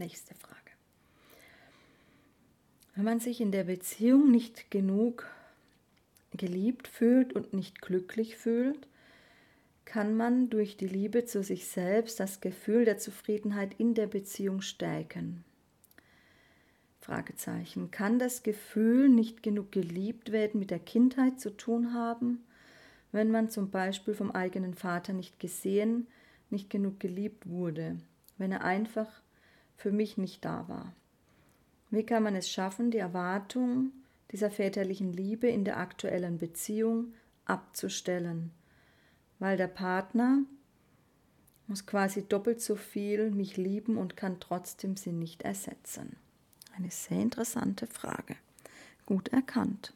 Nächste Frage. Wenn man sich in der Beziehung nicht genug geliebt fühlt und nicht glücklich fühlt, kann man durch die Liebe zu sich selbst das Gefühl der Zufriedenheit in der Beziehung stärken. Fragezeichen. Kann das Gefühl, nicht genug geliebt werden, mit der Kindheit zu tun haben, wenn man zum Beispiel vom eigenen Vater nicht gesehen, nicht genug geliebt wurde, wenn er einfach für mich nicht da war? Wie kann man es schaffen, die Erwartung dieser väterlichen Liebe in der aktuellen Beziehung abzustellen? Weil der Partner muss quasi doppelt so viel mich lieben und kann trotzdem sie nicht ersetzen. Eine sehr interessante Frage. Gut erkannt.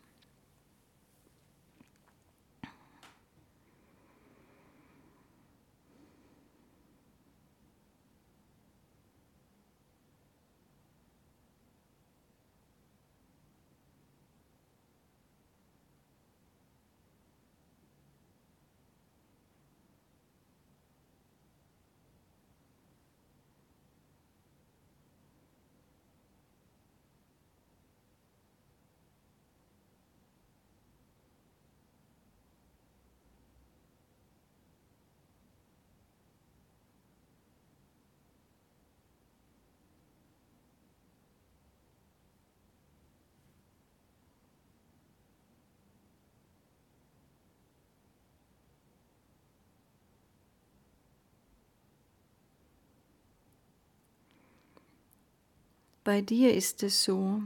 Bei dir ist es so,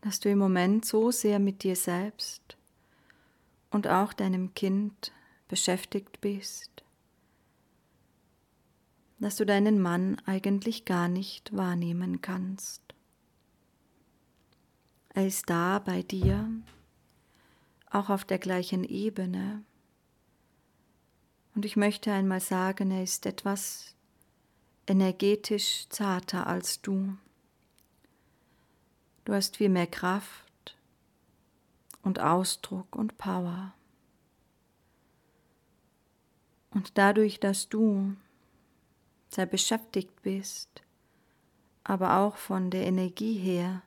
dass du im Moment so sehr mit dir selbst und auch deinem Kind beschäftigt bist, dass du deinen Mann eigentlich gar nicht wahrnehmen kannst. Er ist da bei dir, auch auf der gleichen Ebene. Und ich möchte einmal sagen, er ist etwas energetisch zarter als du. Du hast viel mehr Kraft und Ausdruck und Power. Und dadurch, dass du sehr beschäftigt bist, aber auch von der Energie her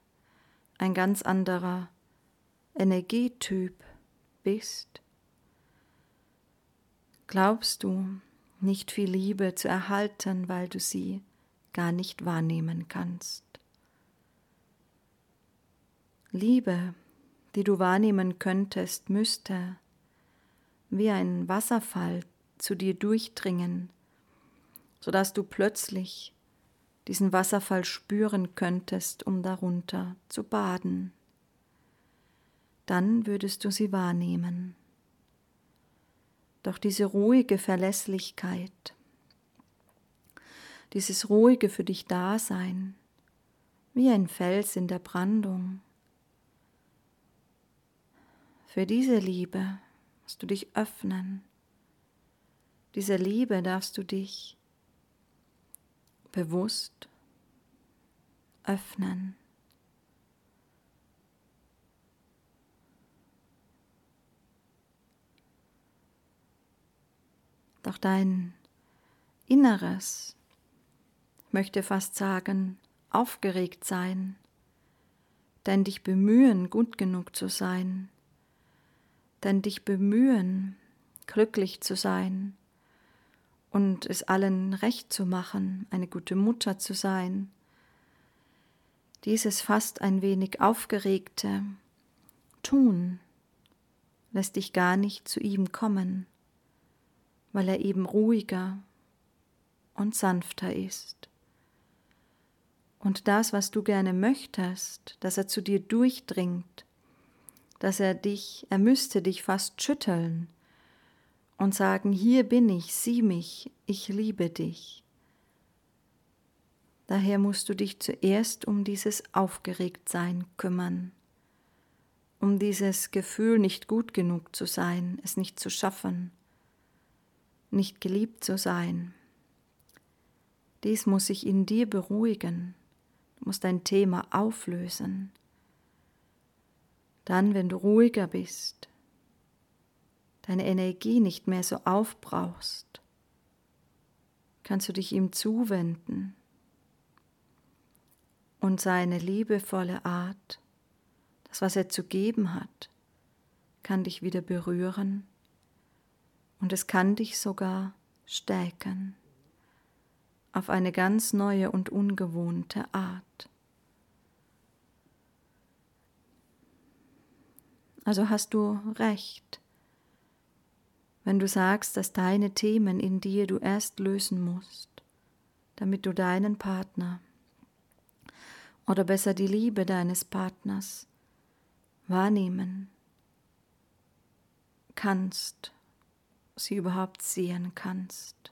ein ganz anderer Energietyp bist, glaubst du, nicht viel Liebe zu erhalten, weil du sie gar nicht wahrnehmen kannst. Liebe, die du wahrnehmen könntest, müsste wie ein Wasserfall zu dir durchdringen, sodass du plötzlich diesen Wasserfall spüren könntest, um darunter zu baden. Dann würdest du sie wahrnehmen. Doch diese ruhige Verlässlichkeit, dieses ruhige für dich Dasein, wie ein Fels in der Brandung, für diese Liebe musst du dich öffnen. Dieser Liebe darfst du dich bewusst öffnen. Doch dein Inneres möchte fast sagen, aufgeregt sein, dein dich bemühen, gut genug zu sein, dein dich bemühen, glücklich zu sein und es allen recht zu machen, eine gute Mutter zu sein. Dieses fast ein wenig aufgeregte Tun lässt dich gar nicht zu ihm kommen weil er eben ruhiger und sanfter ist. Und das, was du gerne möchtest, dass er zu dir durchdringt, dass er dich, er müsste dich fast schütteln und sagen, hier bin ich, sieh mich, ich liebe dich. Daher musst du dich zuerst um dieses Aufgeregtsein kümmern, um dieses Gefühl, nicht gut genug zu sein, es nicht zu schaffen, nicht geliebt zu sein. Dies muss sich in dir beruhigen, du musst dein Thema auflösen. Dann, wenn du ruhiger bist, deine Energie nicht mehr so aufbrauchst, kannst du dich ihm zuwenden, und seine liebevolle Art, das, was er zu geben hat, kann dich wieder berühren und es kann dich sogar stärken auf eine ganz neue und ungewohnte Art. Also hast du recht, wenn du sagst, dass deine Themen in dir du erst lösen musst, damit du deinen Partner oder besser die Liebe deines Partners wahrnehmen kannst, sie überhaupt sehen kannst.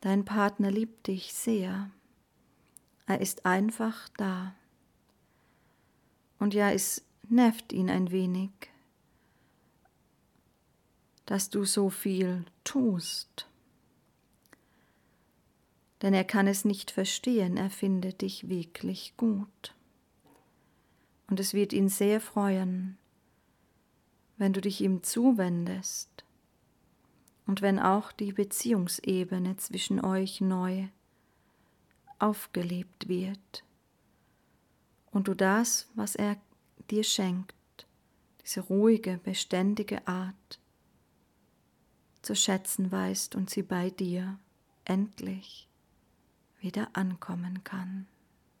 Dein Partner liebt dich sehr. Er ist einfach da. Und ja, es nervt ihn ein wenig, dass du so viel tust. Denn er kann es nicht verstehen, er findet dich wirklich gut. Und es wird ihn sehr freuen, wenn du dich ihm zuwendest und wenn auch die Beziehungsebene zwischen euch neu aufgelebt wird und du das, was er dir schenkt, diese ruhige, beständige Art, zu schätzen weißt und sie bei dir endlich wieder ankommen kann.